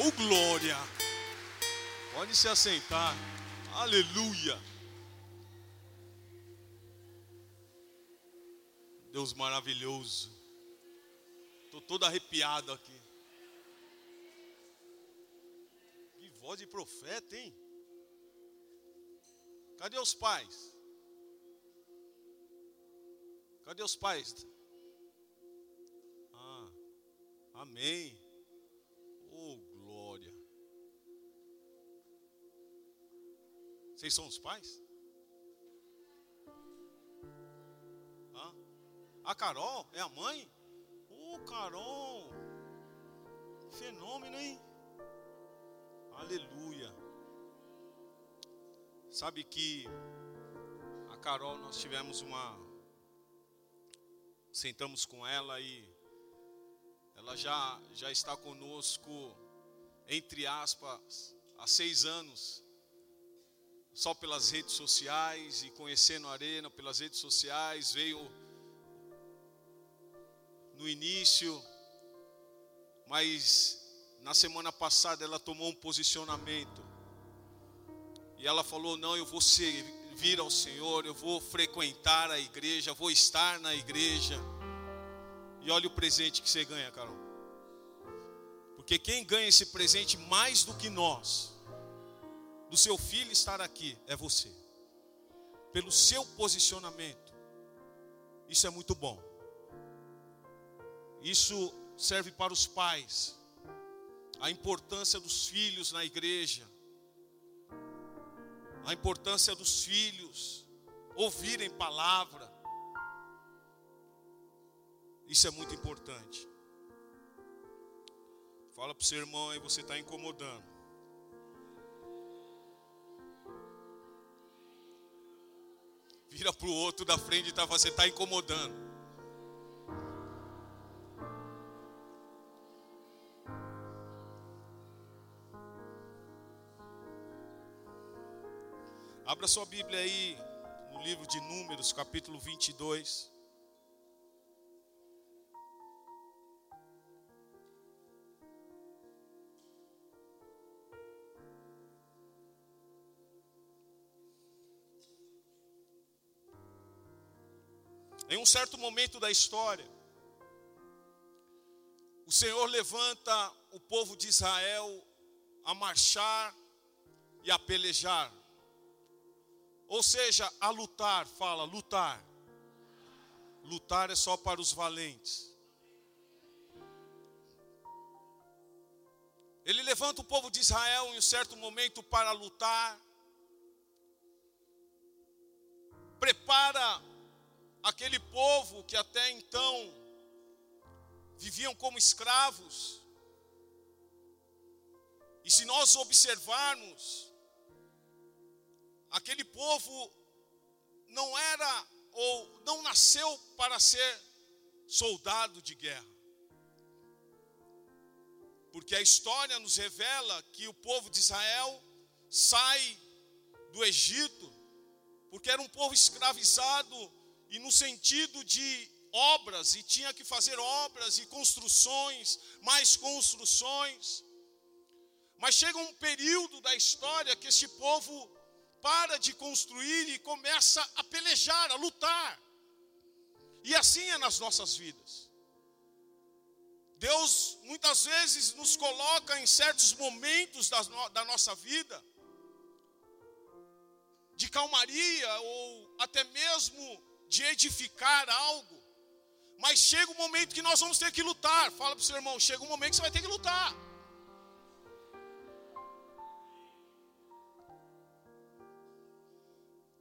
Oh glória! Pode se assentar. Aleluia! Deus maravilhoso. Estou todo arrepiado aqui. Que voz de profeta, hein? Cadê os pais? Cadê os pais? Ah, amém. Oh, Vocês são os pais? Ah, a Carol é a mãe? Oh, Carol. Fenômeno, hein? Aleluia. Sabe que a Carol, nós tivemos uma. Sentamos com ela e ela já, já está conosco, entre aspas, há seis anos, só pelas redes sociais e conhecendo a Arena pelas redes sociais, veio no início, mas na semana passada ela tomou um posicionamento. E ela falou: Não, eu vou servir ao Senhor, eu vou frequentar a igreja, vou estar na igreja. E olha o presente que você ganha, Carol. Porque quem ganha esse presente mais do que nós, do seu filho estar aqui, é você. Pelo seu posicionamento. Isso é muito bom. Isso serve para os pais. A importância dos filhos na igreja. A importância dos filhos ouvirem palavra. Isso é muito importante. Fala para o seu irmão aí, você está incomodando. Vira para o outro da frente e tá, você está incomodando. Abra sua Bíblia aí no livro de Números, capítulo 22. Em um certo momento da história, o Senhor levanta o povo de Israel a marchar e a pelejar. Ou seja, a lutar, fala, lutar. Lutar é só para os valentes. Ele levanta o povo de Israel em um certo momento para lutar. Prepara aquele povo que até então viviam como escravos. E se nós observarmos, aquele povo não era ou não nasceu para ser soldado de guerra. Porque a história nos revela que o povo de Israel sai do Egito, porque era um povo escravizado e no sentido de obras, e tinha que fazer obras e construções, mais construções. Mas chega um período da história que este povo para de construir e começa a pelejar, a lutar. E assim é nas nossas vidas. Deus muitas vezes nos coloca em certos momentos da, da nossa vida de calmaria ou até mesmo de edificar algo. Mas chega um momento que nós vamos ter que lutar. Fala para o seu irmão: chega um momento que você vai ter que lutar.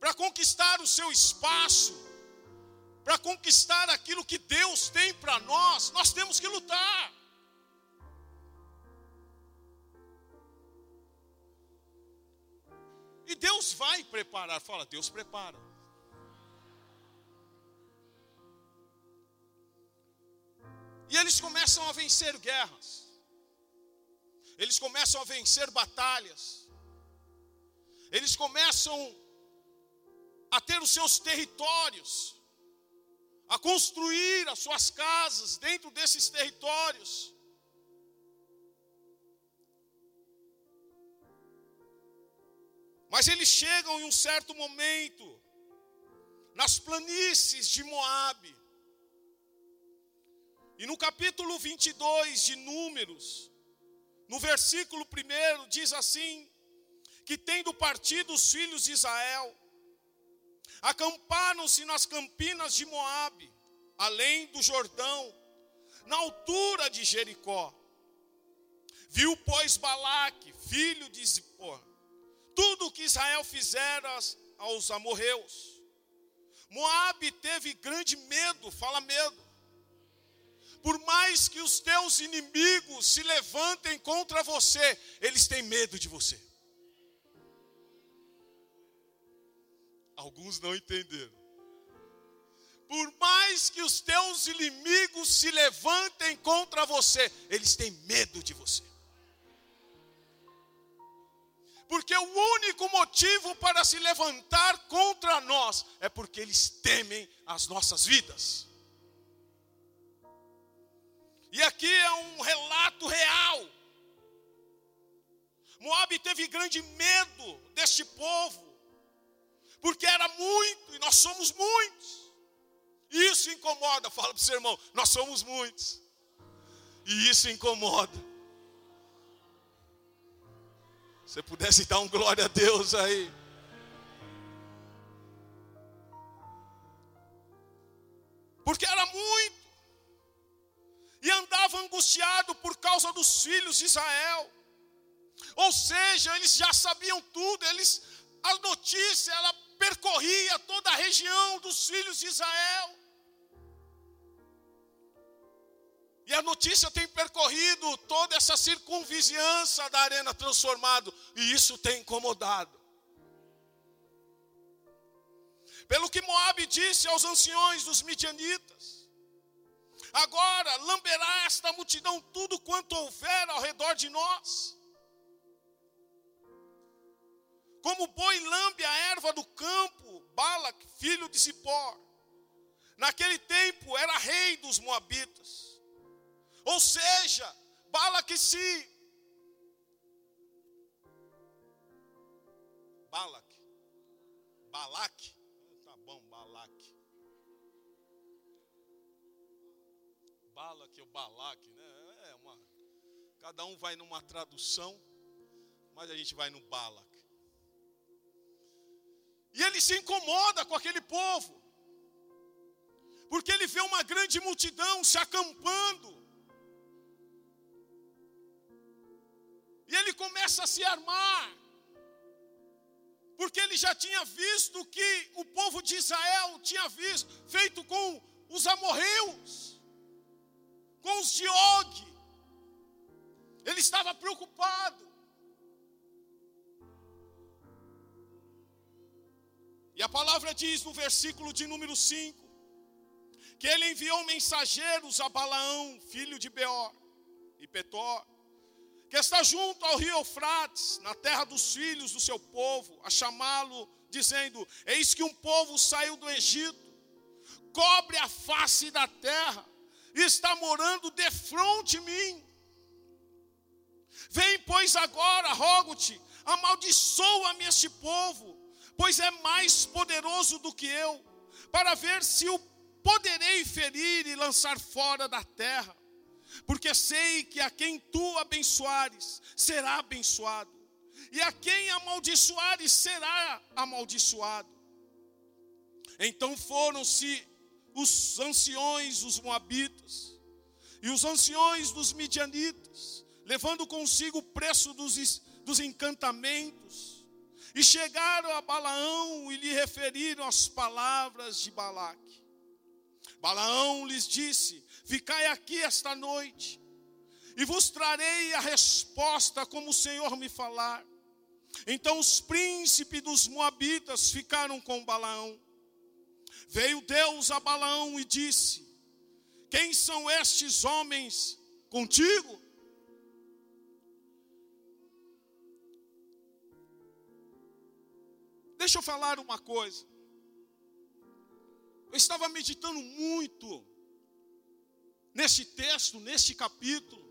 para conquistar o seu espaço, para conquistar aquilo que Deus tem para nós, nós temos que lutar. E Deus vai preparar, fala, Deus prepara. E eles começam a vencer guerras, eles começam a vencer batalhas, eles começam a ter os seus territórios, a construir as suas casas dentro desses territórios. Mas eles chegam em um certo momento nas planícies de Moabe. E no capítulo 22 de Números, no versículo 1, diz assim: que tendo partido os filhos de Israel, acamparam-se nas campinas de Moabe, além do Jordão, na altura de Jericó. Viu, pois, Balaque, filho de Zippor, tudo o que Israel fizera aos amorreus. Moabe teve grande medo, fala medo. Por mais que os teus inimigos se levantem contra você, eles têm medo de você. Alguns não entenderam. Por mais que os teus inimigos se levantem contra você, eles têm medo de você. Porque o único motivo para se levantar contra nós é porque eles temem as nossas vidas. E aqui é um relato real. Moab teve grande medo deste povo, porque era muito e nós somos muitos. Isso incomoda, fala para o seu irmão, nós somos muitos. E isso incomoda. Você pudesse dar um glória a Deus aí. Porque era muito. E andava angustiado por causa dos filhos de Israel. Ou seja, eles já sabiam tudo, eles a notícia ela percorria toda a região dos filhos de Israel. E a notícia tem percorrido toda essa circunvizinhança da arena transformado, e isso tem incomodado. Pelo que Moabe disse aos anciões dos midianitas: Agora lamberá esta multidão tudo quanto houver ao redor de nós. Como boi lambe a erva do campo, Balac, filho de Zippor, naquele tempo era rei dos moabitas. Ou seja, Balaque se Balaque. Balaque. Balaque ou Balaque, né? É uma cada um vai numa tradução, mas a gente vai no Balaque. E ele se incomoda com aquele povo. Porque ele vê uma grande multidão se acampando E ele começa a se armar. Porque ele já tinha visto que o povo de Israel tinha visto, feito com os amorreus, com os de Og. Ele estava preocupado. E a palavra diz no versículo de número 5: que ele enviou mensageiros a Balaão, filho de Beor, e Petor, que está junto ao rio Eufrates, na terra dos filhos do seu povo, a chamá-lo, dizendo: Eis que um povo saiu do Egito, cobre a face da terra, está morando defronte de mim. Vem, pois, agora, rogo-te, amaldiçoa-me este povo, pois é mais poderoso do que eu, para ver se o poderei ferir e lançar fora da terra porque sei que a quem tu abençoares será abençoado, e a quem amaldiçoares será amaldiçoado. Então foram-se os anciões dos Moabitas e os anciões dos Midianitas, levando consigo o preço dos, dos encantamentos, e chegaram a Balaão e lhe referiram as palavras de Balaque. Balaão lhes disse: Ficai aqui esta noite, e vos trarei a resposta como o Senhor me falar. Então os príncipes dos Moabitas ficaram com Balaão. Veio Deus a Balaão e disse: Quem são estes homens contigo? Deixa eu falar uma coisa. Eu estava meditando muito neste texto, neste capítulo.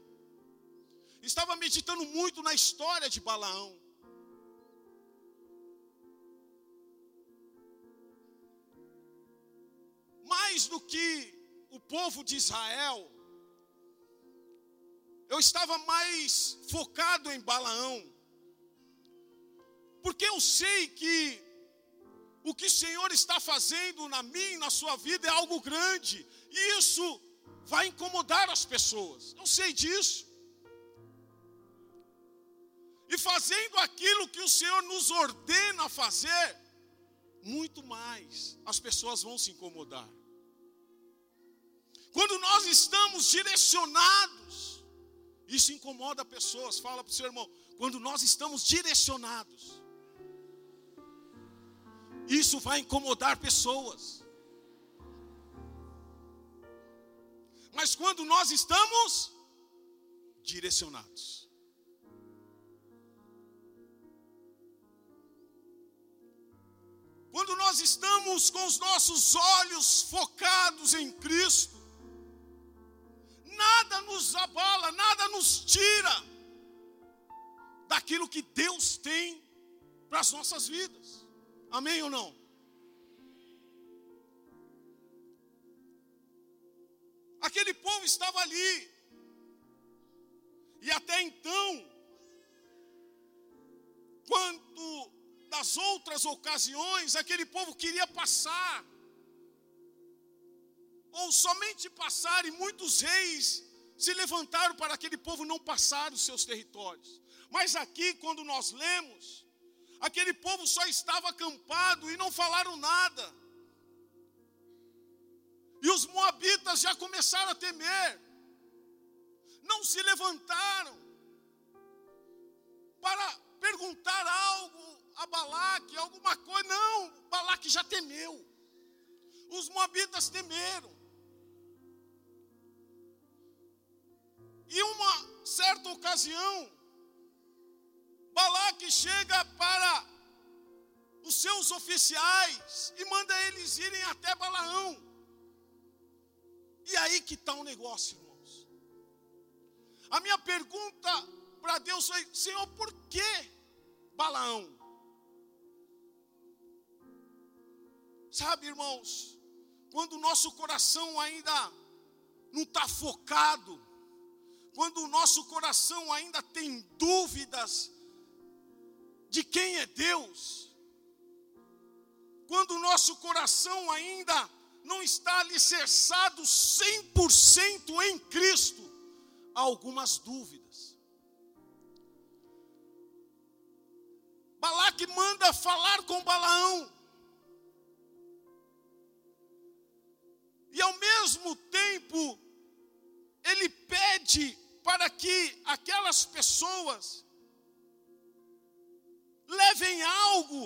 Estava meditando muito na história de Balaão. Que o povo de Israel, eu estava mais focado em Balaão, porque eu sei que o que o Senhor está fazendo na minha na sua vida é algo grande, e isso vai incomodar as pessoas, eu sei disso. E fazendo aquilo que o Senhor nos ordena fazer, muito mais as pessoas vão se incomodar. Quando nós estamos direcionados, isso incomoda pessoas. Fala para o seu irmão, quando nós estamos direcionados, isso vai incomodar pessoas. Mas quando nós estamos direcionados, quando nós estamos com os nossos olhos focados em Cristo, nada nos abala, nada nos tira daquilo que Deus tem para as nossas vidas. Amém ou não? Aquele povo estava ali. E até então, quando das outras ocasiões, aquele povo queria passar, ou somente passar, e muitos reis se levantaram para aquele povo não passar os seus territórios. Mas aqui, quando nós lemos, Aquele povo só estava acampado e não falaram nada. E os moabitas já começaram a temer. Não se levantaram para perguntar algo a Balaque, alguma coisa. Não, Balaque já temeu. Os moabitas temeram. E uma certa ocasião, Balaque chega para os seus oficiais e manda eles irem até Balaão. E aí que está o negócio, irmãos. A minha pergunta para Deus foi: Senhor, por que Balaão? Sabe, irmãos, quando o nosso coração ainda não está focado, quando o nosso coração ainda tem dúvidas de quem é Deus, quando o nosso coração ainda não está alicerçado 100% em Cristo, há algumas dúvidas. Balaque manda falar com Balaão. E ao mesmo tempo, ele pede para que aquelas pessoas levem algo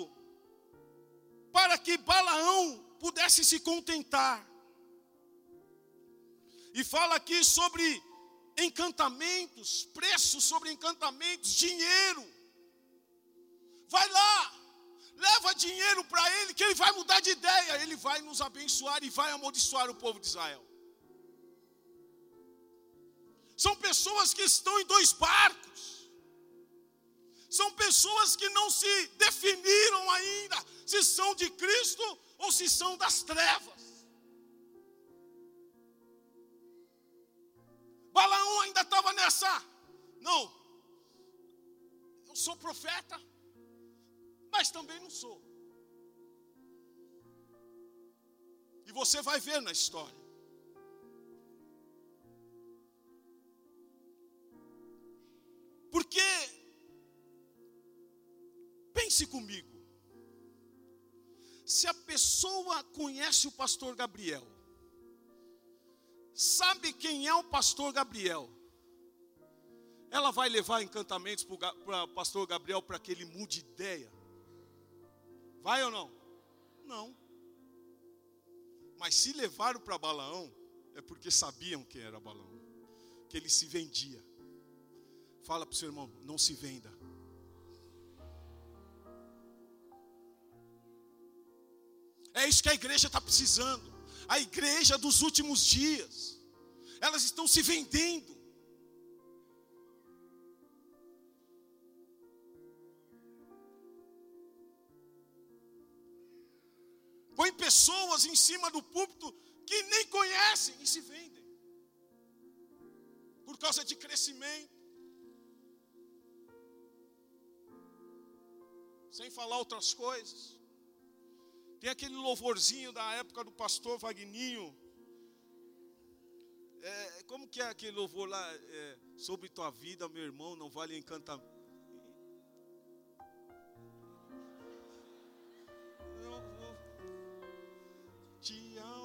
para que Balaão pudesse se contentar. E fala aqui sobre encantamentos, preços sobre encantamentos, dinheiro. Vai lá, leva dinheiro para ele, que ele vai mudar de ideia, ele vai nos abençoar e vai amaldiçoar o povo de Israel. São pessoas que estão em dois barcos. São pessoas que não se definiram ainda se são de Cristo ou se são das trevas. Balaão ainda estava nessa. Não, eu sou profeta, mas também não sou. E você vai ver na história. Porque Pense comigo. Se a pessoa conhece o pastor Gabriel, sabe quem é o pastor Gabriel, ela vai levar encantamentos para o pastor Gabriel para que ele mude ideia? Vai ou não? Não. Mas se levaram para Balaão, é porque sabiam quem era Balaão, que ele se vendia. Fala para o seu irmão, não se venda. É isso que a igreja está precisando. A igreja dos últimos dias. Elas estão se vendendo. Pessoas em cima do púlpito que nem conhecem e se vendem por causa de crescimento. Sem falar outras coisas. Tem aquele louvorzinho da época do pastor Vagninho. É, como que é aquele louvor lá? É, sobre tua vida, meu irmão, não vale encantamento.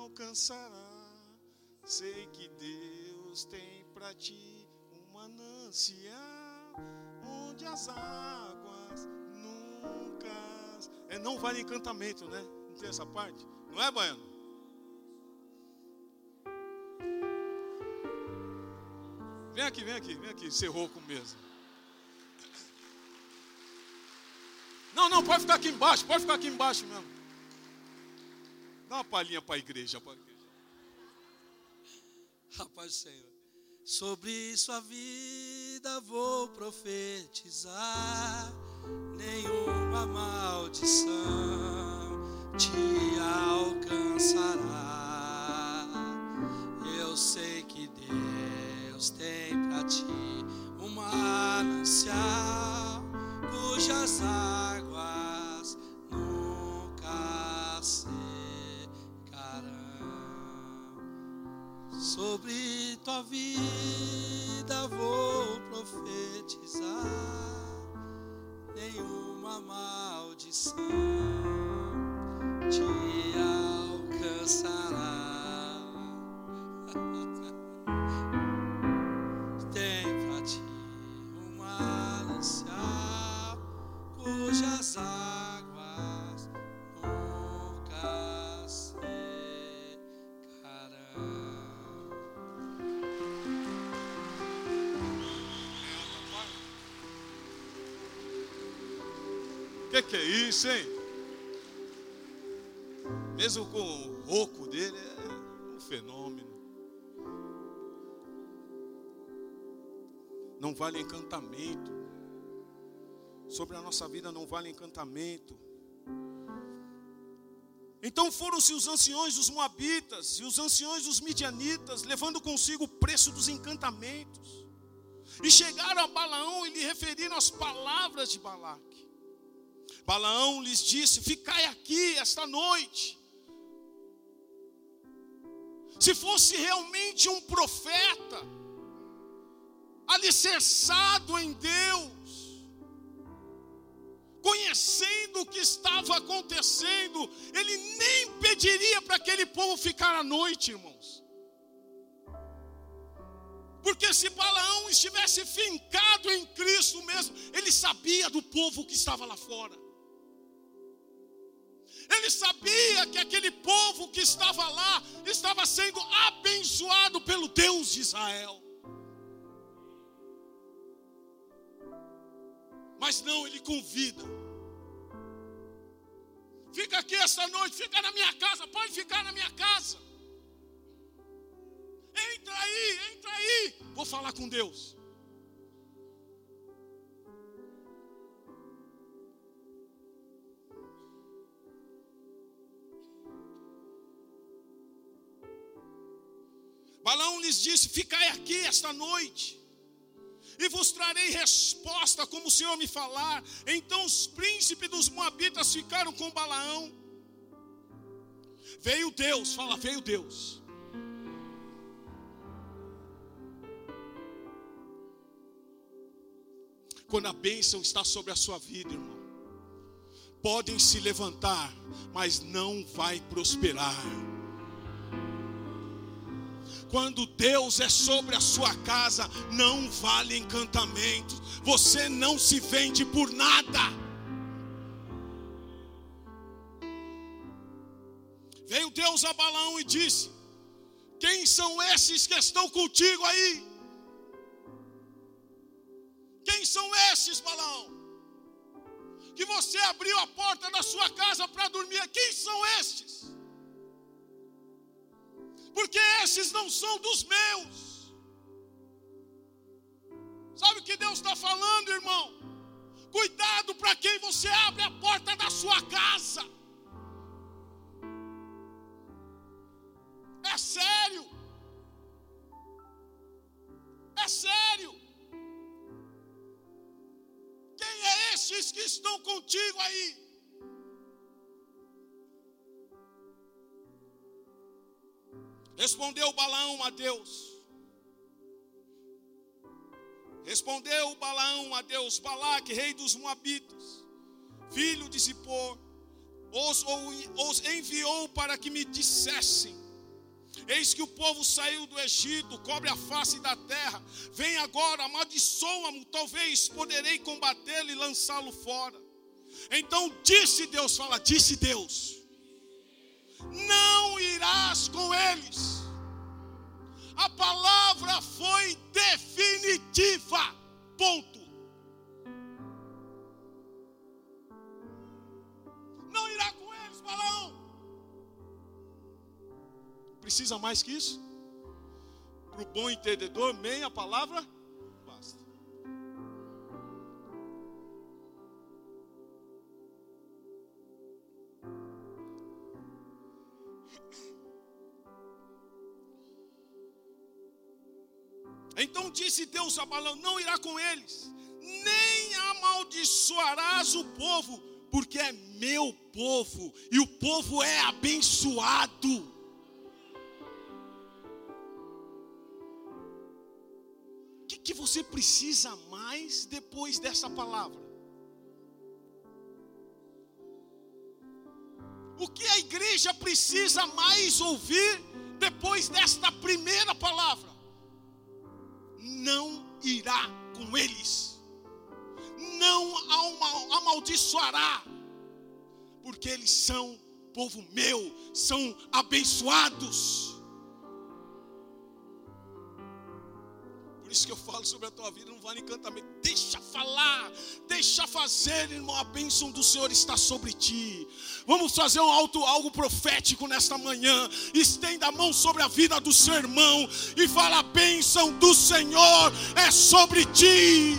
Alcançará. Sei que Deus tem para ti um manancial onde as águas nunca. É, não vale encantamento, né? Não tem essa parte? Não é, Baiano? Vem aqui, vem aqui, vem aqui, ser rouco mesmo. Não, não, pode ficar aqui embaixo, pode ficar aqui embaixo mesmo. Dá uma palhinha para a igreja. Rapaz do Senhor. Sobre sua vida vou profetizar, nenhuma maldição te alcançará. Eu sei que Deus tem para ti uma manancial cujas águas Sobre tua vida vou profetizar. Nenhuma maldição que, que é isso, hein? Mesmo com o rouco dele, é um fenômeno. Não vale encantamento. Sobre a nossa vida não vale encantamento. Então foram-se os anciões dos Moabitas e os anciões dos Midianitas, levando consigo o preço dos encantamentos. E chegaram a Balaão e lhe referiram as palavras de Balaque. Balaão lhes disse: Ficai aqui esta noite. Se fosse realmente um profeta, alicerçado em Deus, conhecendo o que estava acontecendo, ele nem pediria para aquele povo ficar à noite, irmãos. Porque se Balaão estivesse fincado em Cristo mesmo, ele sabia do povo que estava lá fora. Ele sabia que aquele povo que estava lá estava sendo abençoado pelo Deus de Israel. Mas não, ele convida. Fica aqui esta noite, fica na minha casa, pode ficar na minha casa. Entra aí, entra aí. Vou falar com Deus. Balão lhes disse: Ficai aqui esta noite, e vos trarei resposta como o Senhor me falar. Então os príncipes dos Moabitas ficaram com Balaão. Veio Deus, fala, veio Deus. Quando a bênção está sobre a sua vida, irmão, podem se levantar, mas não vai prosperar. Quando Deus é sobre a sua casa, não vale encantamento. Você não se vende por nada. Veio Deus a Balão e disse: Quem são esses que estão contigo aí? Quem são esses, Balão? Que você abriu a porta da sua casa para dormir. Quem são estes? porque esses não são dos meus. Sabe o que Deus está falando, irmão? Cuidado para quem você abre a porta da sua casa. É sério. É sério. Quem é esses que estão contigo aí? Respondeu Balaão a Deus. Respondeu Balaão a Deus, Balaque, rei dos Moabitas, filho de Zippor, os, os enviou para que me dissessem: Eis que o povo saiu do Egito, cobre a face da terra. Vem agora, amaldiçoa-mo, talvez poderei combatê-lo e lançá-lo fora. Então disse Deus, fala, disse Deus: Não irás com eles. A palavra foi definitiva. Ponto. Não irá com eles, Balaão. Precisa mais que isso? Para o bom entendedor, meia palavra disse Deus a Balaão: Não irá com eles, nem amaldiçoarás o povo, porque é meu povo, e o povo é abençoado. O que, que você precisa mais depois dessa palavra? O que a igreja precisa mais ouvir depois desta primeira palavra? Não irá com eles, não amaldiçoará, porque eles são povo meu, são abençoados. Isso que eu falo sobre a tua vida, não vale encantamento. Deixa falar, deixa fazer, irmão. A bênção do Senhor está sobre ti. Vamos fazer um alto, algo profético nesta manhã. Estenda a mão sobre a vida do seu irmão e fala: a bênção do Senhor é sobre ti.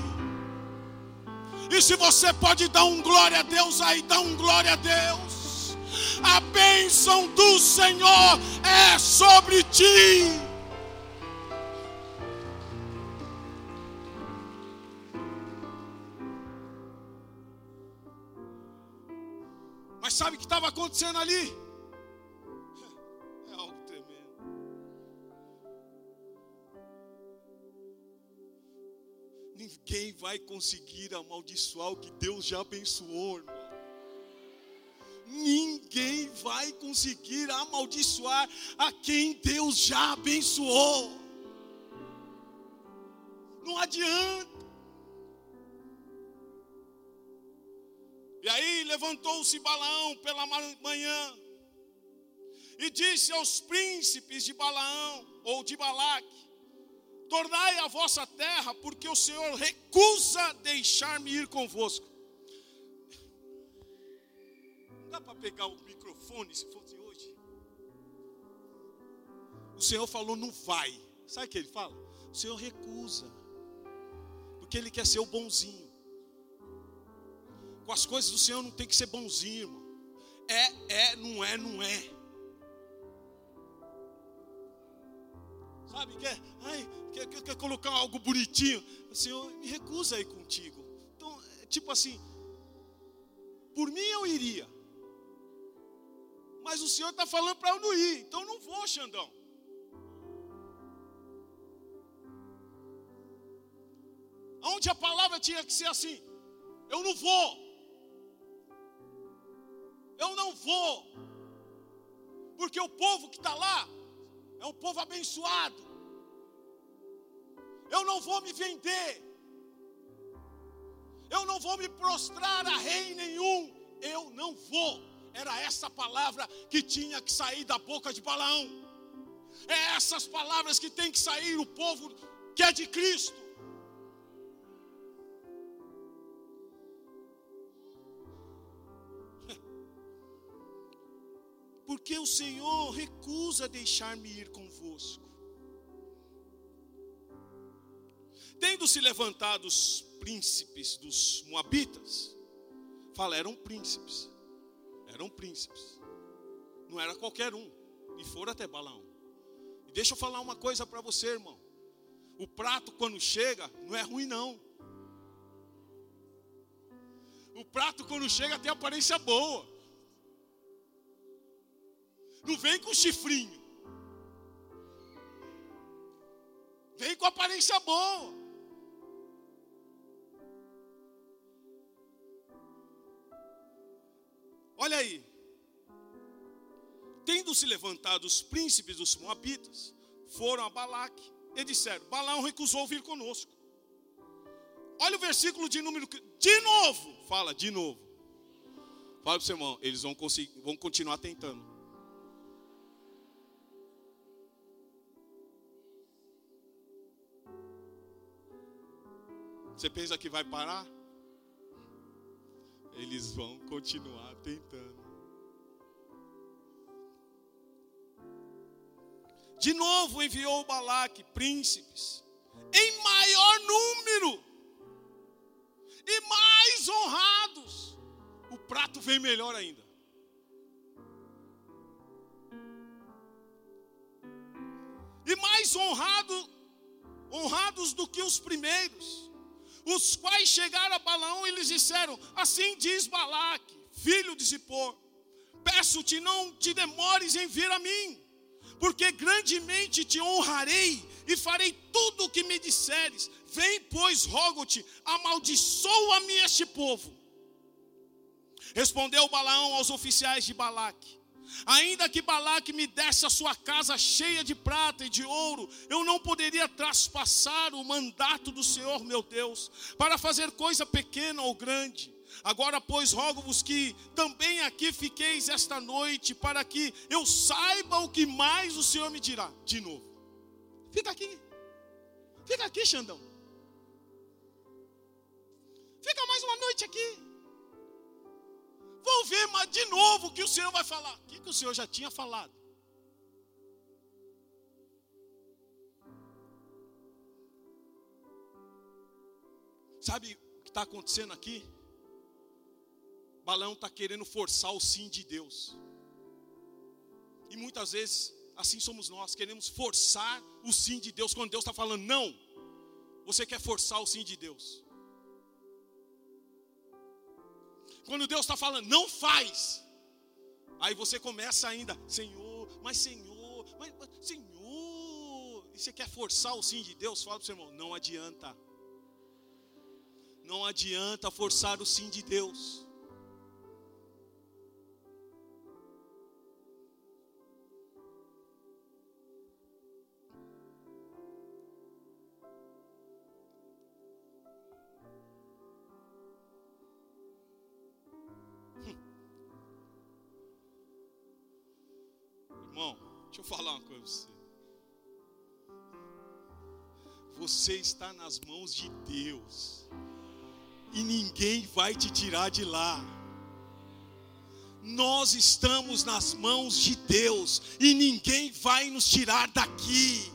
E se você pode dar um glória a Deus aí, dá um glória a Deus. A bênção do Senhor é sobre ti. Sabe o que estava acontecendo ali? É algo tremendo. Ninguém vai conseguir amaldiçoar o que Deus já abençoou, irmão. Ninguém vai conseguir amaldiçoar a quem Deus já abençoou. Não adianta. E aí levantou-se Balaão pela manhã e disse aos príncipes de Balaão ou de Balaque: Tornai a vossa terra, porque o Senhor recusa deixar-me ir convosco. Não dá para pegar o microfone se fosse hoje. O Senhor falou: não vai. Sabe o que ele fala? O Senhor recusa, porque Ele quer ser o bonzinho. Com as coisas do Senhor não tem que ser bonzinho, irmão. É, é, não é, não é. Sabe, quer, ai, quer, quer, quer colocar algo bonitinho. O Senhor me recusa a ir contigo. Então, é tipo assim, por mim eu iria. Mas o Senhor está falando para eu não ir. Então eu não vou, Xandão. Onde a palavra tinha que ser assim, eu não vou. Eu não vou, porque o povo que está lá é um povo abençoado. Eu não vou me vender, eu não vou me prostrar a rei nenhum, eu não vou. Era essa palavra que tinha que sair da boca de Balaão. É essas palavras que tem que sair o povo que é de Cristo. Porque o Senhor recusa deixar-me ir convosco. Tendo se levantado os príncipes dos Moabitas, fala, eram príncipes, eram príncipes, não era qualquer um, e foram até Balaão. E deixa eu falar uma coisa para você, irmão: o prato, quando chega, não é ruim, não. O prato, quando chega, tem aparência boa. Não vem com chifrinho. Vem com aparência boa. Olha aí. Tendo se levantado os príncipes dos Moabitas, foram a Balaque e disseram: Balaão recusou vir conosco. Olha o versículo de número. De novo, fala, de novo. Fala para o seu irmão, eles vão, conseguir, vão continuar tentando. Você pensa que vai parar? Eles vão continuar tentando. De novo enviou Balaque príncipes, em maior número e mais honrados. O prato vem melhor ainda. E mais honrado, honrados do que os primeiros, os quais chegaram a Balaão e lhes disseram: Assim diz Balaque, filho de Zippor, peço-te, não te demores em vir a mim porque grandemente te honrarei e farei tudo o que me disseres. Vem, pois, rogo-te, amaldiçoa-me este povo. Respondeu Balaão aos oficiais de Balaque: Ainda que Balaque me desse a sua casa cheia de prata e de ouro, eu não poderia traspassar o mandato do Senhor meu Deus, para fazer coisa pequena ou grande. Agora, pois, rogo-vos que também aqui fiqueis esta noite, para que eu saiba o que mais o Senhor me dirá. De novo. Fica aqui. Fica aqui, Xandão. Fica mais uma noite aqui. Vou ver mas de novo o que o Senhor vai falar. O que, que o Senhor já tinha falado? Sabe o que está acontecendo aqui? Balão está querendo forçar o sim de Deus. E muitas vezes, assim somos nós, queremos forçar o sim de Deus, quando Deus está falando não. Você quer forçar o sim de Deus. Quando Deus está falando, não faz. Aí você começa ainda, Senhor, mas Senhor, mas, mas Senhor. E você quer forçar o sim de Deus? Fala para o seu irmão, não adianta. Não adianta forçar o sim de Deus. Você. Você está nas mãos de Deus. E ninguém vai te tirar de lá. Nós estamos nas mãos de Deus e ninguém vai nos tirar daqui.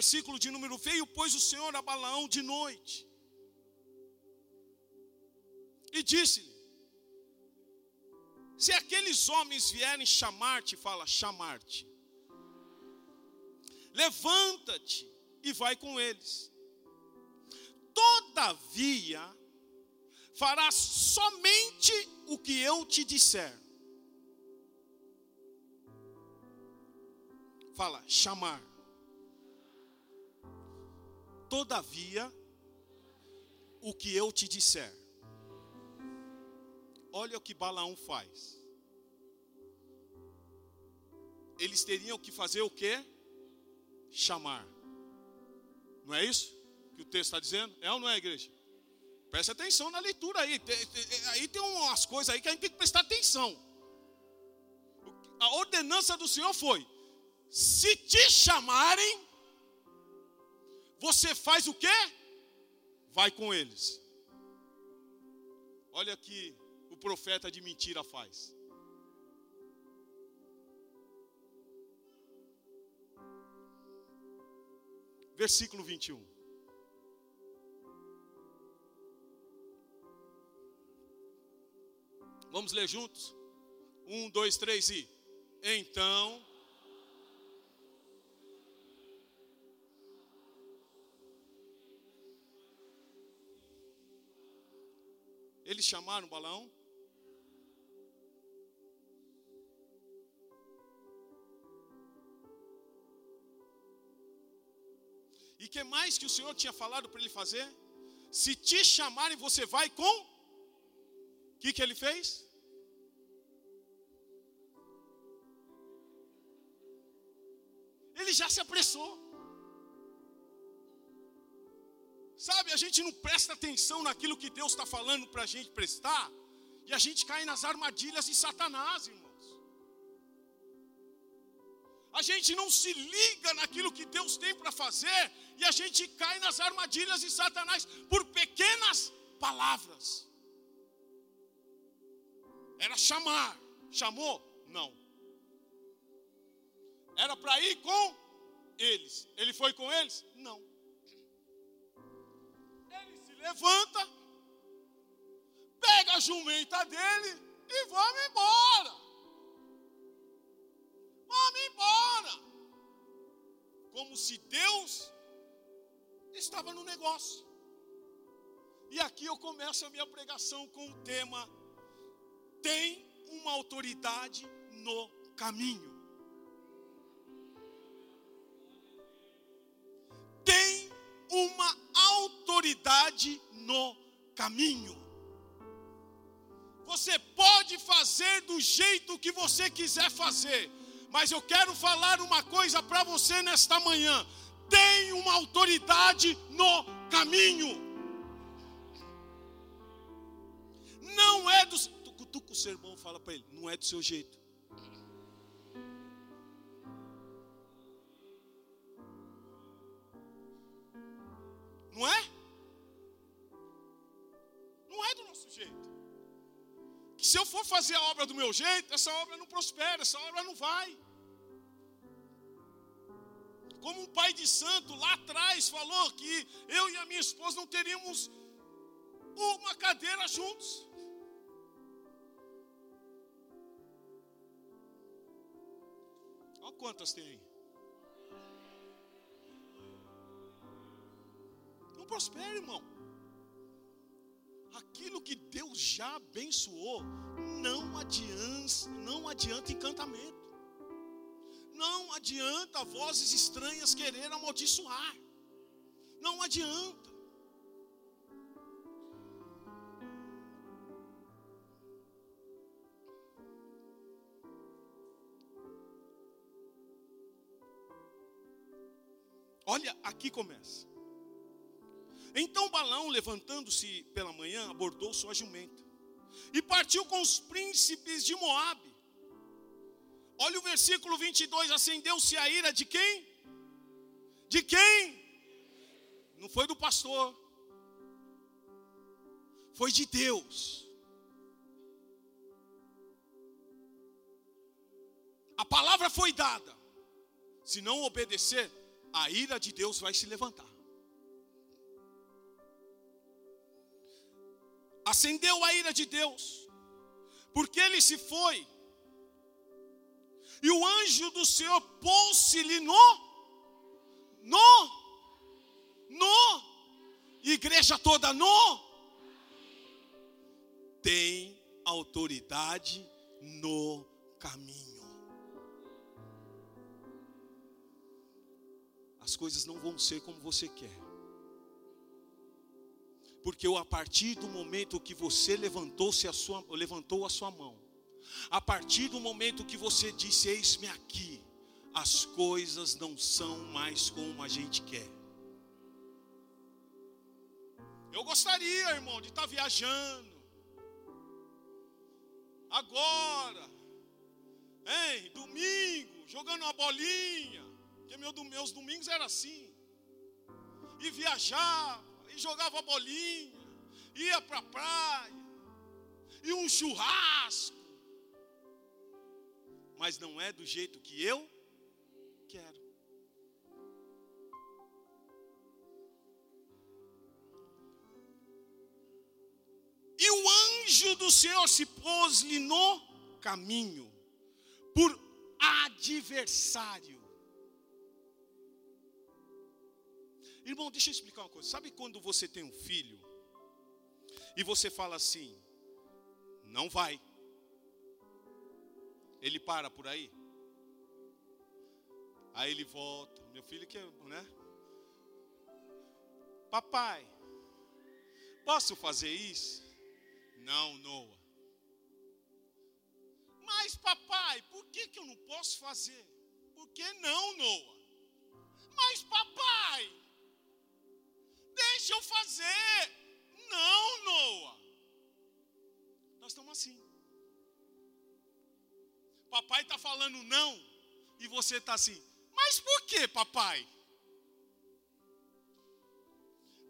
Versículo de número veio, pois o Senhor a Balaão de noite. E disse-lhe: Se aqueles homens vierem chamar-te, fala, chamar-te. Levanta-te e vai com eles. Todavia, farás somente o que eu te disser. Fala, chamar. Todavia, o que eu te disser. Olha o que Balaão faz. Eles teriam que fazer o que? Chamar. Não é isso que o texto está dizendo? É ou não é, igreja? Preste atenção na leitura aí. Aí tem umas coisas aí que a gente tem que prestar atenção. A ordenança do Senhor foi: se te chamarem, você faz o quê? Vai com eles. Olha que o profeta de mentira faz. Versículo 21. Vamos ler juntos? Um, dois, três e. Então. Eles chamaram o balão. E que mais que o Senhor tinha falado para ele fazer? Se te chamarem, você vai com. O que, que ele fez? Ele já se apressou. Gente não presta atenção naquilo que Deus está falando para a gente prestar, e a gente cai nas armadilhas de Satanás, irmãos. A gente não se liga naquilo que Deus tem para fazer, e a gente cai nas armadilhas de Satanás por pequenas palavras. Era chamar, chamou? Não. Era para ir com eles. Ele foi com eles? Não. Levanta, pega a jumenta dele e vamos embora. Vamos embora. Como se Deus estava no negócio. E aqui eu começo a minha pregação com o tema: tem uma autoridade no caminho. tem uma autoridade no caminho. Você pode fazer do jeito que você quiser fazer, mas eu quero falar uma coisa para você nesta manhã: tem uma autoridade no caminho. Não é do. Cutuca o sermão, fala para ele, não é do seu jeito. Não é? Se eu for fazer a obra do meu jeito, essa obra não prospera, essa obra não vai. Como um pai de santo lá atrás falou que eu e a minha esposa não teríamos uma cadeira juntos. Olha quantas tem aí. prospera, irmão. Aquilo que Deus já abençoou, não adianta, não adianta encantamento. Não adianta vozes estranhas querer amaldiçoar. Não adianta. Olha, aqui começa. Então Balão, levantando-se pela manhã, abordou sua jumenta e partiu com os príncipes de Moabe. Olha o versículo 22, acendeu-se a ira de quem? De quem? Não foi do pastor. Foi de Deus. A palavra foi dada. Se não obedecer, a ira de Deus vai se levantar. Acendeu a ira de Deus, porque ele se foi, e o anjo do Senhor pôs-se-lhe no, no, no, igreja toda no, tem autoridade no caminho. As coisas não vão ser como você quer. Porque a partir do momento que você levantou-se a sua, levantou a sua mão, a partir do momento que você disse: Eis-me aqui, as coisas não são mais como a gente quer. Eu gostaria, irmão, de estar viajando. Agora, hein, domingo, jogando uma bolinha. Porque meu, meus domingos era assim. E viajar, jogava bolinha, ia para a praia, e um churrasco. Mas não é do jeito que eu quero. E o anjo do Senhor se pôs-lhe no caminho, por adversário. Irmão, deixa eu explicar uma coisa. Sabe quando você tem um filho e você fala assim: não vai. Ele para por aí. Aí ele volta. Meu filho que, né? Papai, posso fazer isso? Não, Noah. Mas papai, por que, que eu não posso fazer? Por que não, Noah? Fazer. Não, Noah. Nós estamos assim. Papai está falando não e você está assim. Mas por que, papai?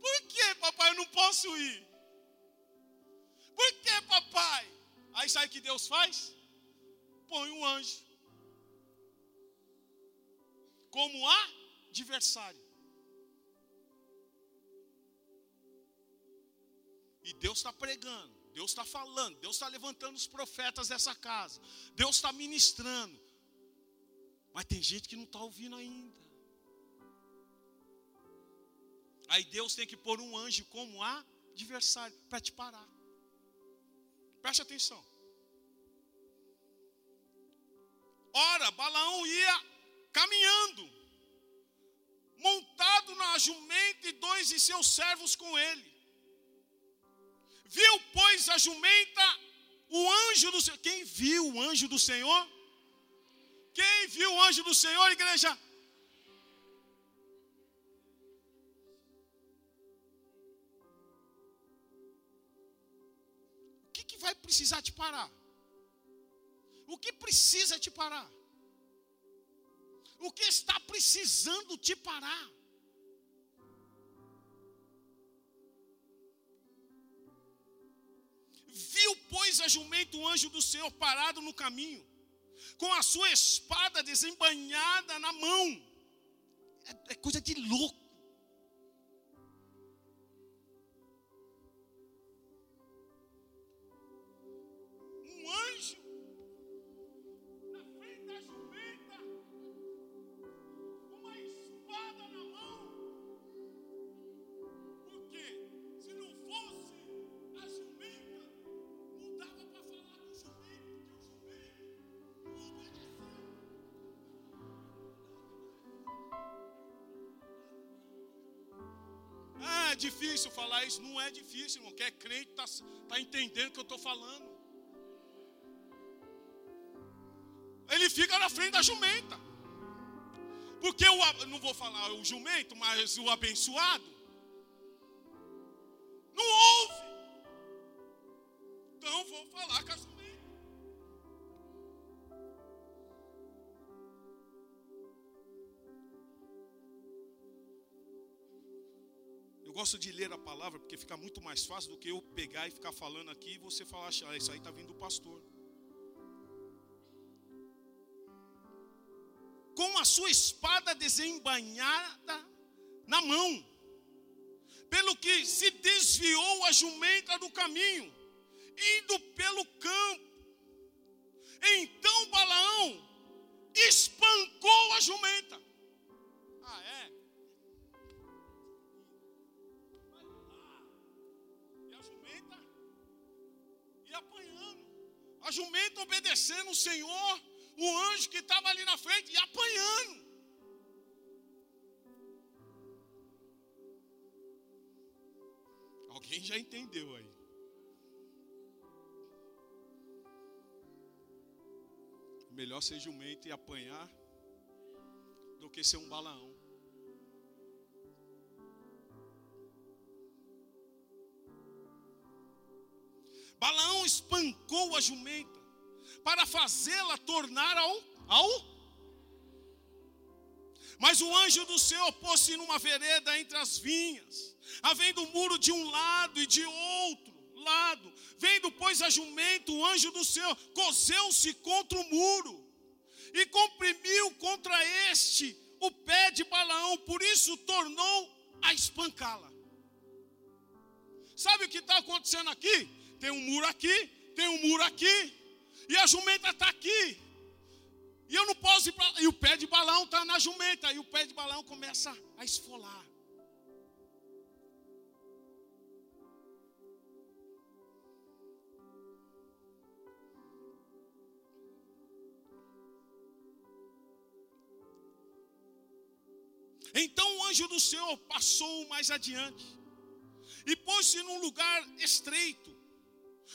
Por que, papai, eu não posso ir? Por que, papai? Aí sabe o que Deus faz? Põe um anjo como adversário. E Deus está pregando, Deus está falando, Deus está levantando os profetas dessa casa, Deus está ministrando. Mas tem gente que não está ouvindo ainda. Aí Deus tem que pôr um anjo como adversário para te parar. Preste atenção. Ora, Balaão ia caminhando, montado na jumenta e dois de seus servos com ele. Viu, pois, a jumenta, o anjo do Senhor. Quem viu o anjo do Senhor? Quem viu o anjo do Senhor, igreja? O que, que vai precisar te parar? O que precisa te parar? O que está precisando te parar? Viu, pois, a jumento o anjo do Senhor parado no caminho, com a sua espada desembanhada na mão. É, é coisa de louco. Difícil falar isso? Não é difícil, irmão. Quem é crente está tá entendendo o que eu estou falando. Ele fica na frente da jumenta. Porque o, não vou falar o jumento, mas o abençoado, gosto de ler a palavra porque fica muito mais fácil do que eu pegar e ficar falando aqui e você falar, ah, isso aí está vindo do pastor. Com a sua espada desembanhada na mão, pelo que se desviou a jumenta do caminho, indo pelo campo. Então Balaão espancou a jumenta. Ah, é? A jumenta obedecendo o Senhor, o anjo que estava ali na frente e apanhando. Alguém já entendeu aí? Melhor ser jumento e apanhar do que ser um balaão. Balaão espancou a jumenta para fazê-la tornar ao, ao. Mas o anjo do Senhor pôs-se numa vereda entre as vinhas, havendo muro de um lado e de outro lado. Vendo, pois, a jumenta, o anjo do Senhor cozeu-se contra o muro e comprimiu contra este o pé de Balaão, por isso tornou a espancá-la. Sabe o que está acontecendo aqui? Tem um muro aqui, tem um muro aqui. E a jumenta está aqui. E eu não posso ir para. E o pé de balão está na jumenta. E o pé de balão começa a esfolar. Então o anjo do Senhor passou mais adiante e pôs-se num lugar estreito,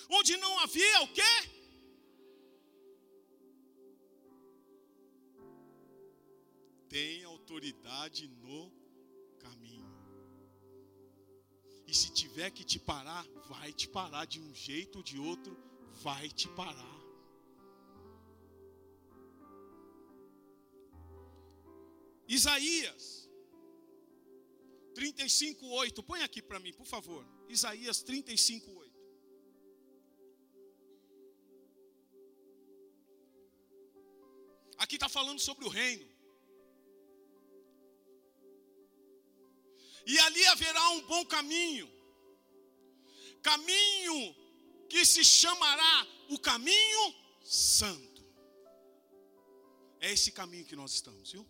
onde não havia o quê? Tem autoridade no caminho. E se tiver que te parar, vai te parar de um jeito ou de outro, vai te parar. Isaías 35, 8. Põe aqui para mim, por favor. Isaías 35, falando sobre o reino. E ali haverá um bom caminho, caminho que se chamará o caminho santo. É esse caminho que nós estamos, viu?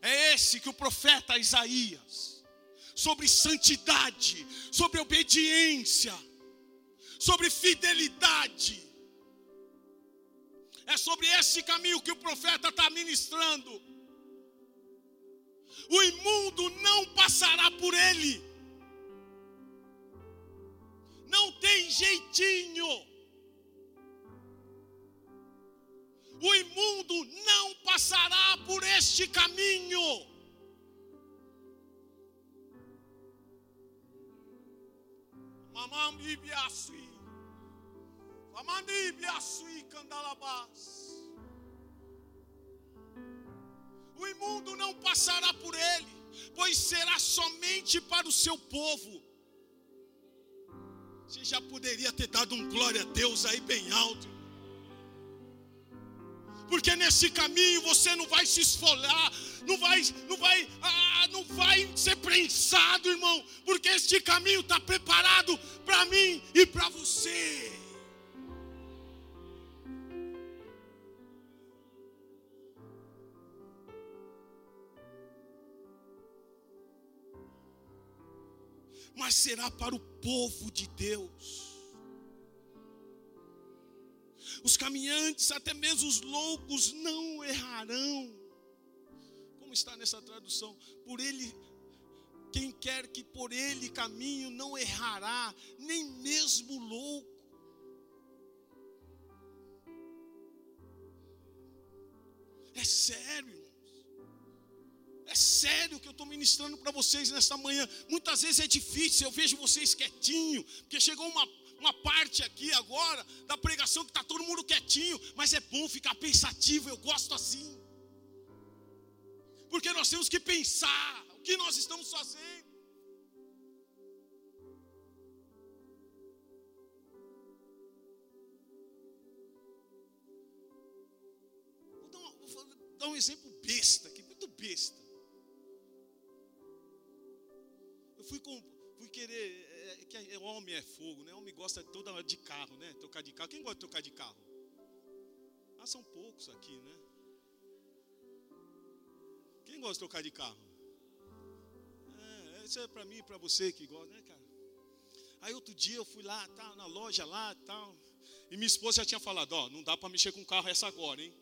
É esse que o profeta Isaías, sobre santidade, sobre obediência, sobre fidelidade, é sobre esse caminho que o profeta está ministrando. O imundo não passará por ele, não tem jeitinho. o imundo não passará por este caminho. Mamambi biasui. Famandi biasui candalabás. O imundo não passará por ele, pois será somente para o seu povo. Você já poderia ter dado um glória a Deus aí bem alto porque nesse caminho você não vai se esfolar, não vai, não vai, ah, não vai ser prensado, irmão, porque este caminho está preparado para mim e para você. Mas será para o povo de Deus. Os caminhantes, até mesmo os loucos, não errarão. Como está nessa tradução? Por ele, quem quer que por ele caminho não errará, nem mesmo louco. É sério. É sério que eu estou ministrando para vocês nesta manhã. Muitas vezes é difícil, eu vejo vocês quietinho, porque chegou uma uma parte aqui agora da pregação que está todo mundo quietinho, mas é bom ficar pensativo, eu gosto assim. Porque nós temos que pensar o que nós estamos fazendo. Vou dar, um, exemplo besta aqui, muito besta. Fui com, fui querer é que é, homem é fogo, né? Homem gosta toda de carro, né? Tocar de carro. Quem gosta de tocar de carro? Ah, são poucos aqui, né? Quem gosta de tocar de carro? É, isso é para mim e para você que gosta, né, cara? Aí outro dia eu fui lá, tá, na loja lá, tal, e minha esposa já tinha falado, ó, não dá para mexer com carro essa agora, hein?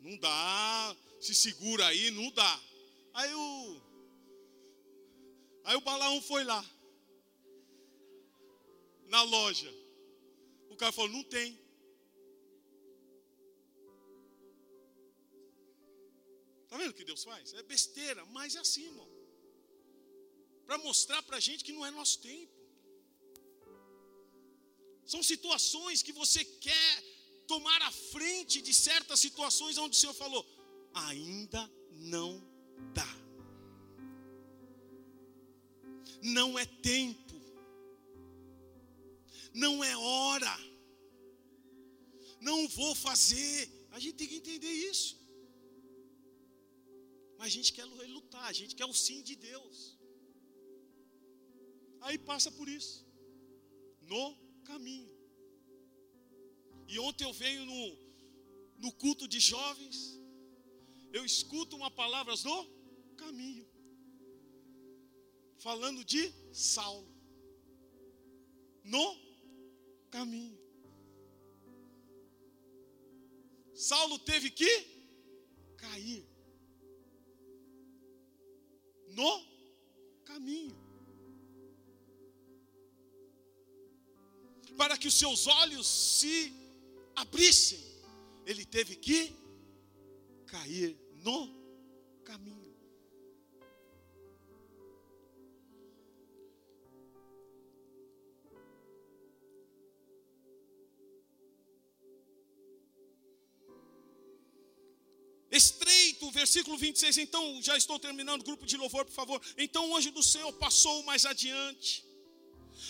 Não dá, se segura aí, não dá. Aí o Aí o balão foi lá na loja. O cara falou: não tem. Está vendo o que Deus faz? É besteira, mas é assim, irmão. Para mostrar para a gente que não é nosso tempo. São situações que você quer tomar a frente de certas situações onde o Senhor falou: ainda não dá. Não é tempo não é hora, não vou fazer. A gente tem que entender isso. Mas a gente quer lutar, a gente quer o sim de Deus. Aí passa por isso, no caminho. E ontem eu venho no, no culto de jovens, eu escuto uma palavra do caminho, falando de Saulo, no caminho. Saulo teve que cair no caminho. Para que os seus olhos se abrissem, ele teve que cair no caminho. Estreito, versículo 26. Então, já estou terminando, grupo de louvor, por favor. Então o anjo do Senhor passou mais adiante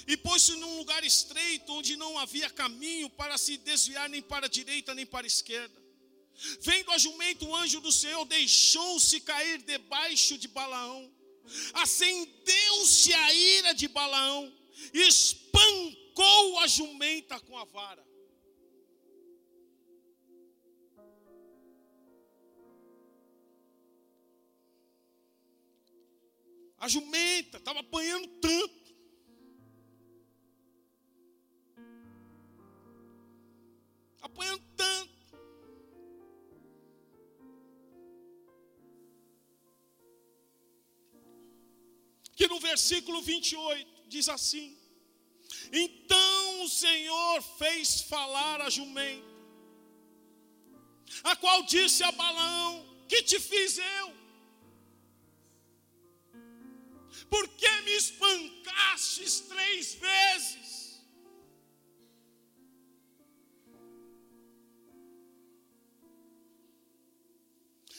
e pôs-se num lugar estreito onde não havia caminho para se desviar nem para a direita nem para a esquerda. Vendo a jumento, o anjo do Senhor deixou-se cair debaixo de Balaão. Acendeu-se a ira de Balaão, e espancou a jumenta com a vara. A jumenta estava apanhando tanto. Apanhando tanto. Que no versículo 28 diz assim: Então o Senhor fez falar a jumenta, a qual disse a Balaão: Que te fiz eu? Por que me espancastes três vezes?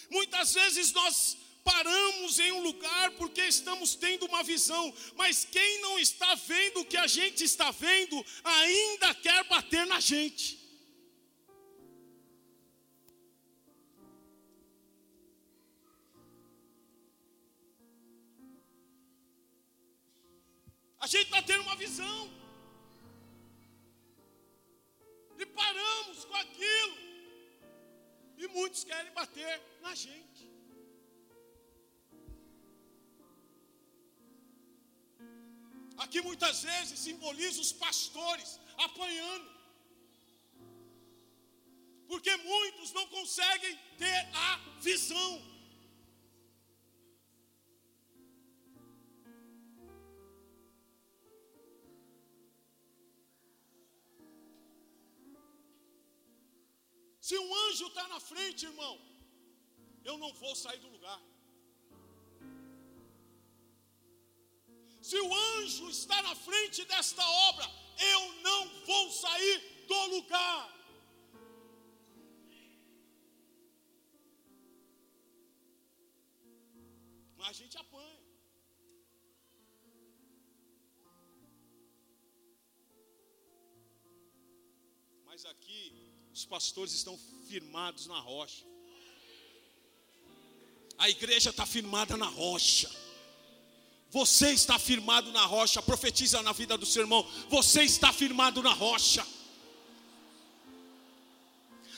Muitas vezes nós paramos em um lugar porque estamos tendo uma visão, mas quem não está vendo o que a gente está vendo, ainda quer bater na gente. A gente está tendo uma visão. E paramos com aquilo. E muitos querem bater na gente. Aqui muitas vezes simboliza os pastores apanhando. Porque muitos não conseguem ter a visão. Se um anjo está na frente, irmão, eu não vou sair do lugar. Se o anjo está na frente desta obra, eu não vou sair do lugar. Mas a gente apanha. Mas aqui os pastores estão firmados na rocha. A igreja está firmada na rocha. Você está firmado na rocha. Profetiza na vida do seu irmão. Você está firmado na rocha.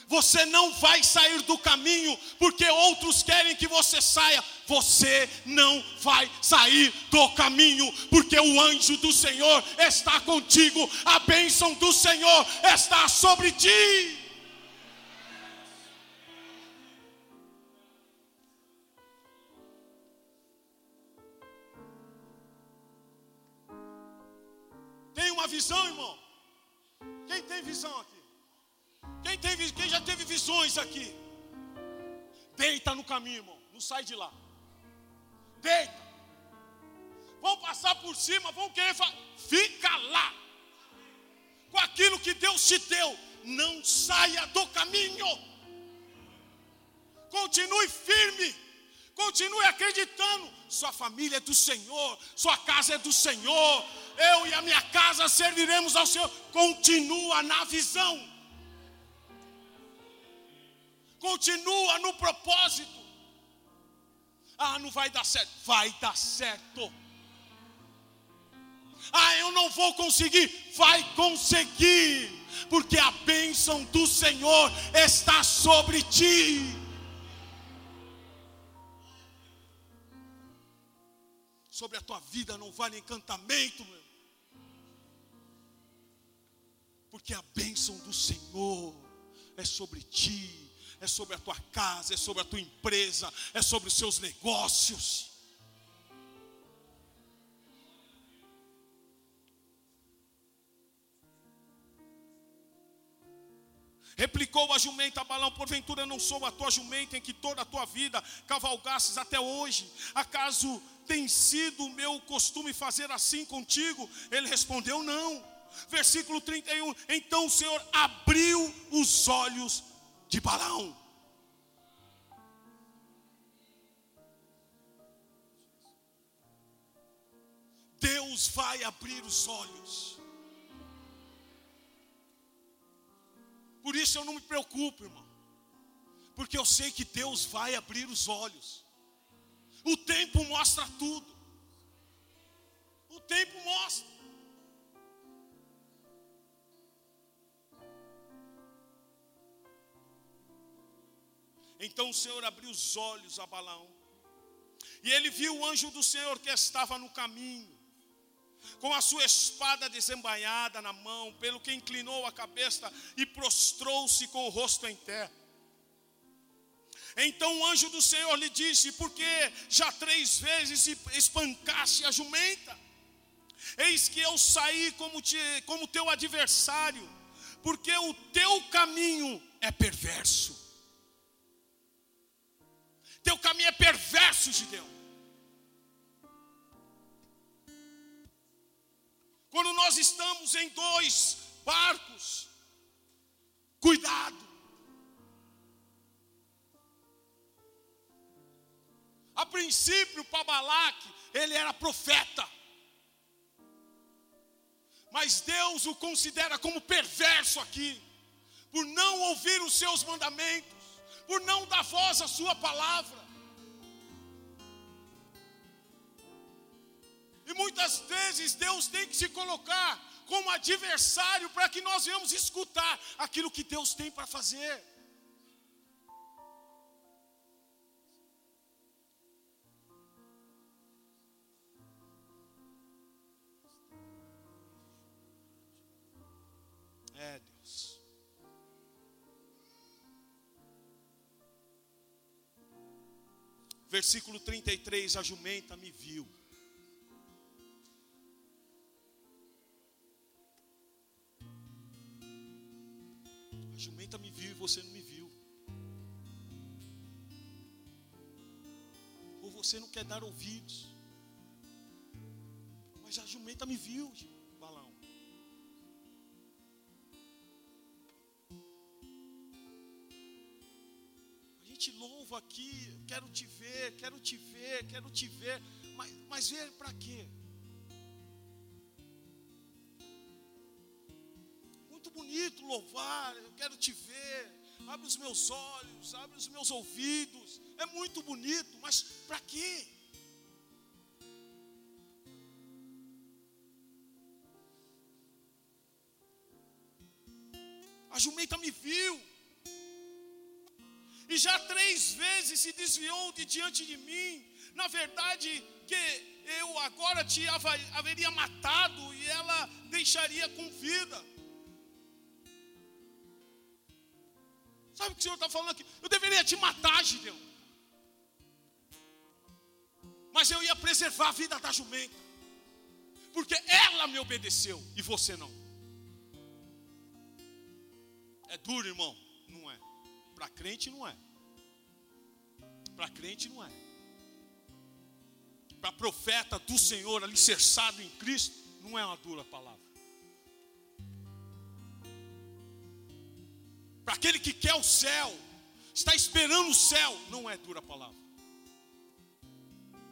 Você não vai sair do caminho porque outros querem que você saia. Você não vai sair do caminho porque o anjo do Senhor está contigo. A bênção do Senhor está sobre ti. Aqui? Deita no caminho, irmão. Não sai de lá. Deita. Vão passar por cima, vão querer. Fica lá. Com aquilo que Deus te deu. Não saia do caminho. Continue firme. Continue acreditando. Sua família é do Senhor. Sua casa é do Senhor eu e a minha casa serviremos ao Senhor. Continua na visão, continua no propósito. Ah, não vai dar certo. Vai dar certo. Ah, eu não vou conseguir. Vai conseguir. porque a bênção do Senhor está sobre ti. Sobre a tua vida não vale encantamento, meu. Porque a bênção do Senhor é sobre ti, é sobre a tua casa, é sobre a tua empresa, é sobre os seus negócios. Replicou a jumenta a Balão: Porventura não sou a tua jumenta em que toda a tua vida cavalgasses até hoje? Acaso tem sido o meu costume fazer assim contigo? Ele respondeu: Não. Versículo 31. Então o Senhor abriu os olhos de Balão. Deus vai abrir os olhos. Por isso eu não me preocupo, irmão. Porque eu sei que Deus vai abrir os olhos. O tempo mostra tudo. O tempo mostra. Então o Senhor abriu os olhos a Balaão. E ele viu o anjo do Senhor que estava no caminho com a sua espada desembainhada na mão, pelo que inclinou a cabeça e prostrou-se com o rosto em terra. Então o anjo do Senhor lhe disse: Porque já três vezes espancaste a jumenta? Eis que eu saí como, te, como teu adversário, porque o teu caminho é perverso. Teu caminho é perverso, Gideão. Quando nós estamos em dois barcos, cuidado. A princípio, para Balaque, ele era profeta. Mas Deus o considera como perverso aqui, por não ouvir os seus mandamentos, por não dar voz à sua palavra. E muitas vezes Deus tem que se colocar como adversário para que nós venhamos escutar aquilo que Deus tem para fazer. Versículo 33: A jumenta me viu. A jumenta me viu e você não me viu. Ou você não quer dar ouvidos. Mas a jumenta me viu, balão. Louva aqui, quero te ver, quero te ver, quero te ver. Mas, mas ver para quê? bonito louvar, eu quero te ver. Abre os meus olhos, abre os meus ouvidos. É muito bonito, mas para quê? A jumenta me viu. Já três vezes se desviou de diante de mim. Na verdade, que eu agora te haveria matado e ela deixaria com vida. Sabe o que o Senhor está falando aqui? Eu deveria te matar, Gideão. Mas eu ia preservar a vida da jumenta. Porque ela me obedeceu e você não. É duro, irmão? Não é. Para crente não é. Para crente não é. Para profeta do Senhor alicerçado em Cristo, não é uma dura palavra. Para aquele que quer o céu, está esperando o céu, não é dura palavra.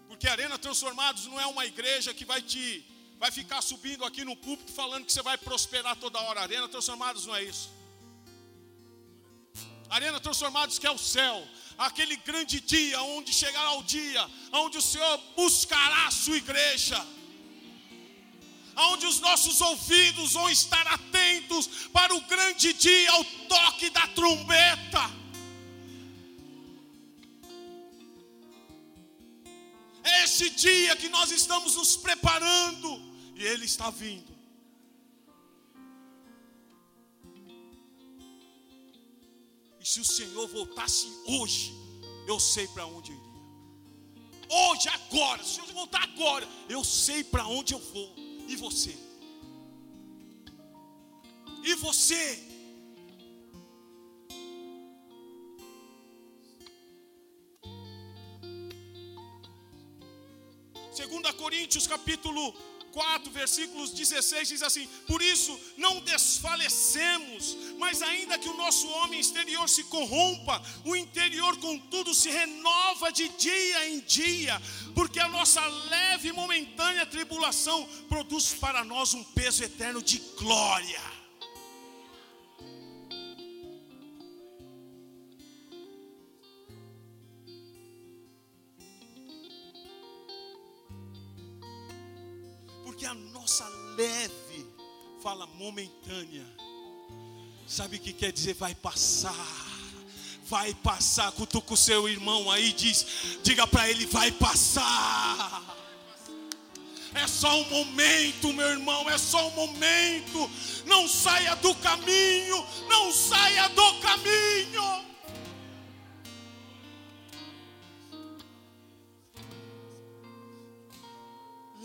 Porque Arena Transformados não é uma igreja que vai te vai ficar subindo aqui no púlpito falando que você vai prosperar toda hora. Arena Transformados não é isso. Arena Transformados que é o céu, aquele grande dia onde chegará o dia onde o Senhor buscará a sua igreja onde os nossos ouvidos vão estar atentos para o grande dia, ao toque da trombeta. É esse dia que nós estamos nos preparando e ele está vindo. Se o Senhor voltasse hoje, eu sei para onde iria. Hoje, agora, se o Senhor voltar agora, eu sei para onde eu vou. E você? E você? Segunda Coríntios capítulo 4, versículos 16 diz assim: Por isso não desfalecemos, mas ainda que o nosso homem exterior se corrompa, o interior, contudo, se renova de dia em dia, porque a nossa leve e momentânea tribulação produz para nós um peso eterno de glória. Leve, fala momentânea. Sabe o que quer dizer? Vai passar. Vai passar. Cutuca o seu irmão aí, diz, diga para ele, vai passar. É só um momento, meu irmão, é só um momento. Não saia do caminho, não saia do caminho.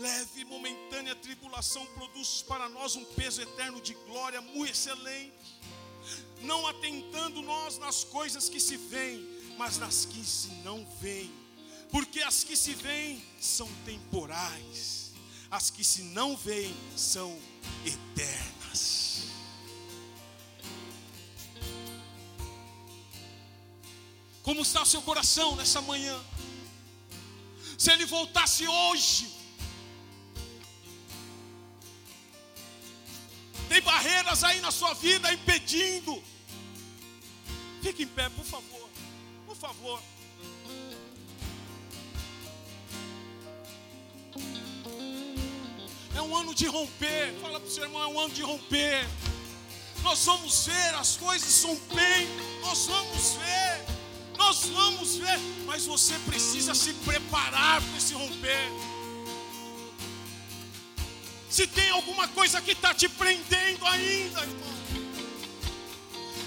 Leve e momentânea tribulação produz para nós um peso eterno de glória muito excelente, não atentando nós nas coisas que se veem, mas nas que se não veem, porque as que se veem são temporais, as que se não veem são eternas. Como está o seu coração nessa manhã? Se ele voltasse hoje, Tem barreiras aí na sua vida impedindo. Fique em pé, por favor. Por favor. É um ano de romper. Fala para o seu irmão, é um ano de romper. Nós vamos ver, as coisas são bem. Nós vamos ver. Nós vamos ver. Mas você precisa se preparar para esse romper. Se tem alguma coisa que está te prendendo ainda, irmão.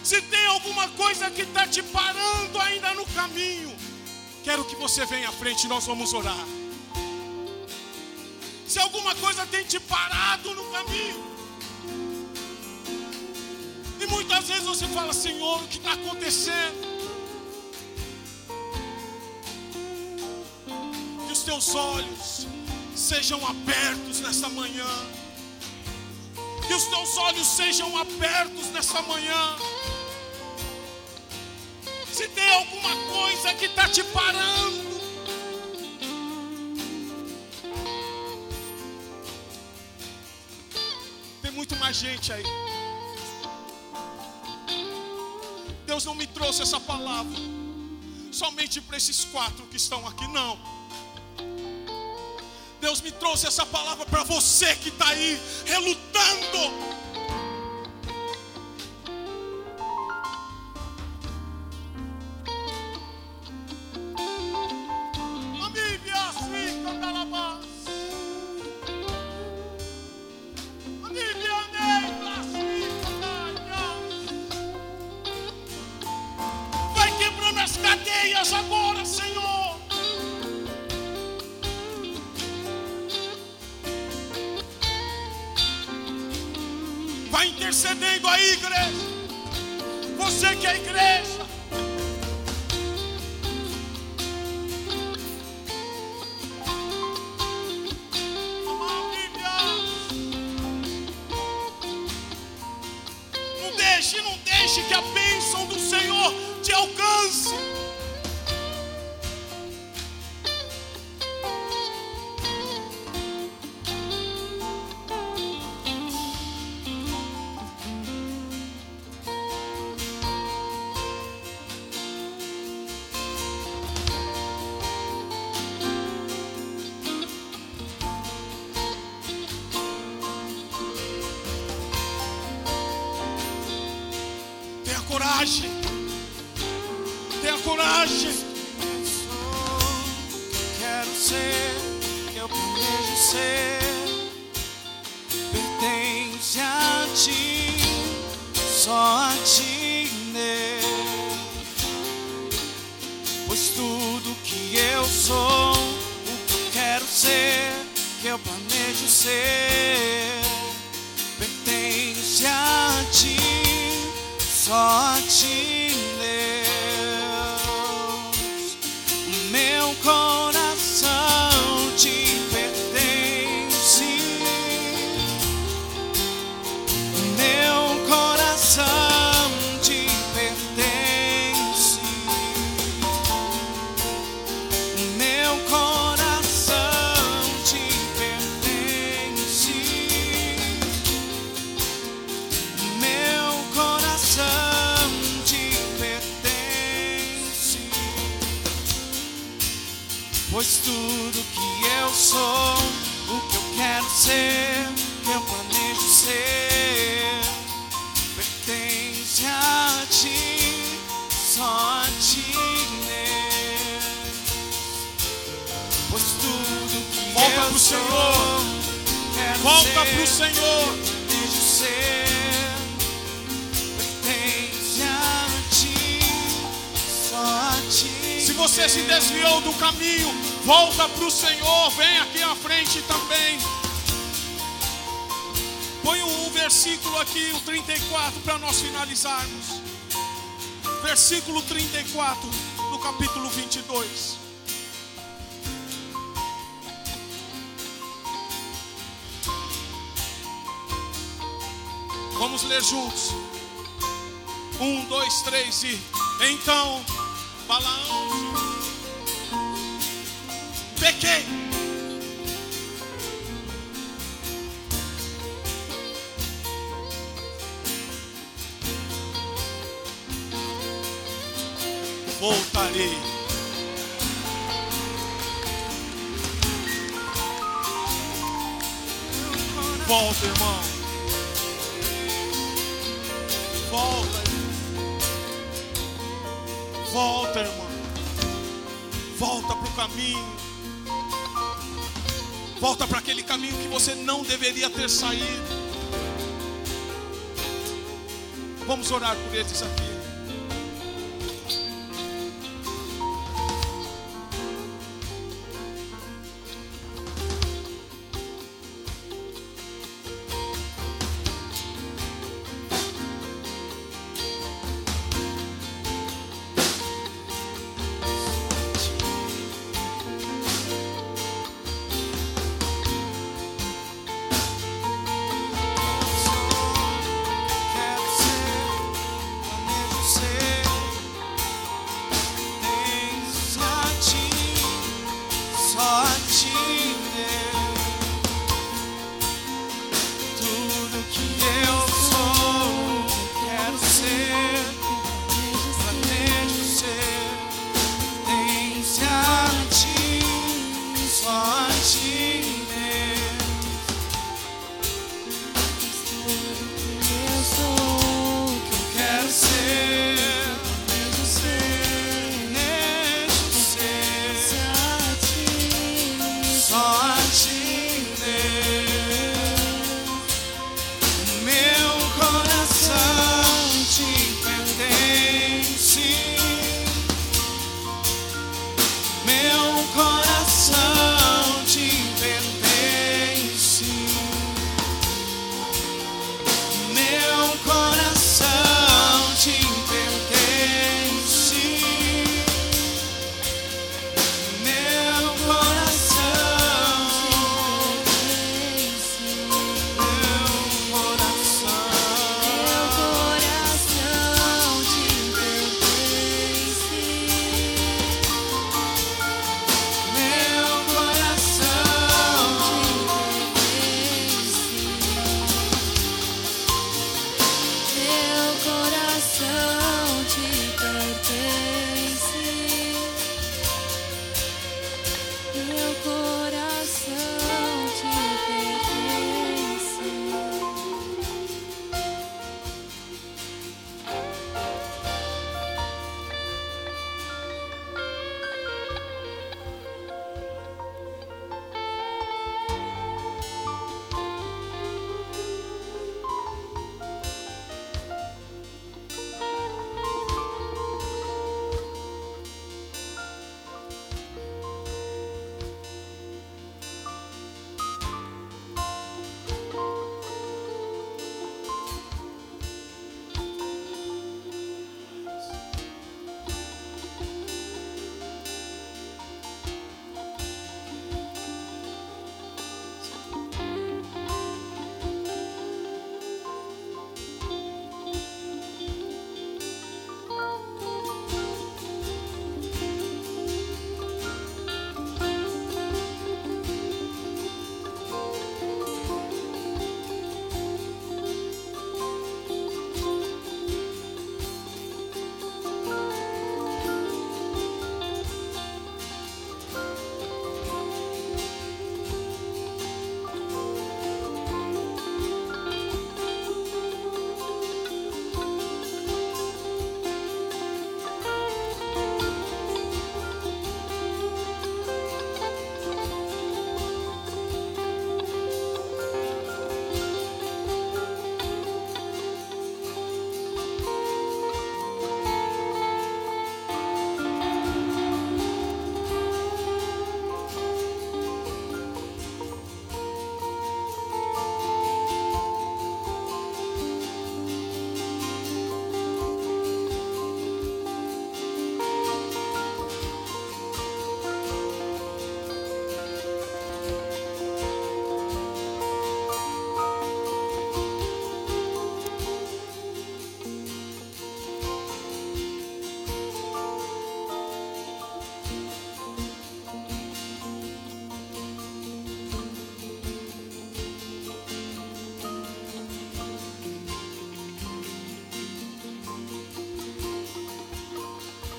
Se tem alguma coisa que está te parando ainda no caminho, quero que você venha à frente, nós vamos orar. Se alguma coisa tem te parado no caminho, e muitas vezes você fala, Senhor, o que está acontecendo? Que os teus olhos sejam abertos nessa manhã. Que os teus olhos sejam abertos nessa manhã. Se tem alguma coisa que está te parando, tem muito mais gente aí. Deus não me trouxe essa palavra somente para esses quatro que estão aqui, não. Deus me trouxe essa palavra para você que está aí relutando. Intercedendo aí, igreja. Você que é igreja. Pois tudo que eu sou, o que eu quero ser, que eu planejo ser, pertence a ti, só a ti, Deus. Pois tudo que Volta eu pro sou, Senhor. Volta ser, pro Senhor. Você se desviou do caminho, volta para o Senhor. Vem aqui à frente também. Põe um versículo aqui, o 34, para nós finalizarmos. Versículo 34 do capítulo 22. Vamos ler juntos. Um, dois, três e. Então, Balaão. Pequei. Voltarei. Volta, irmão. Caminho. Volta para aquele caminho que você não deveria ter saído. Vamos orar por eles aqui.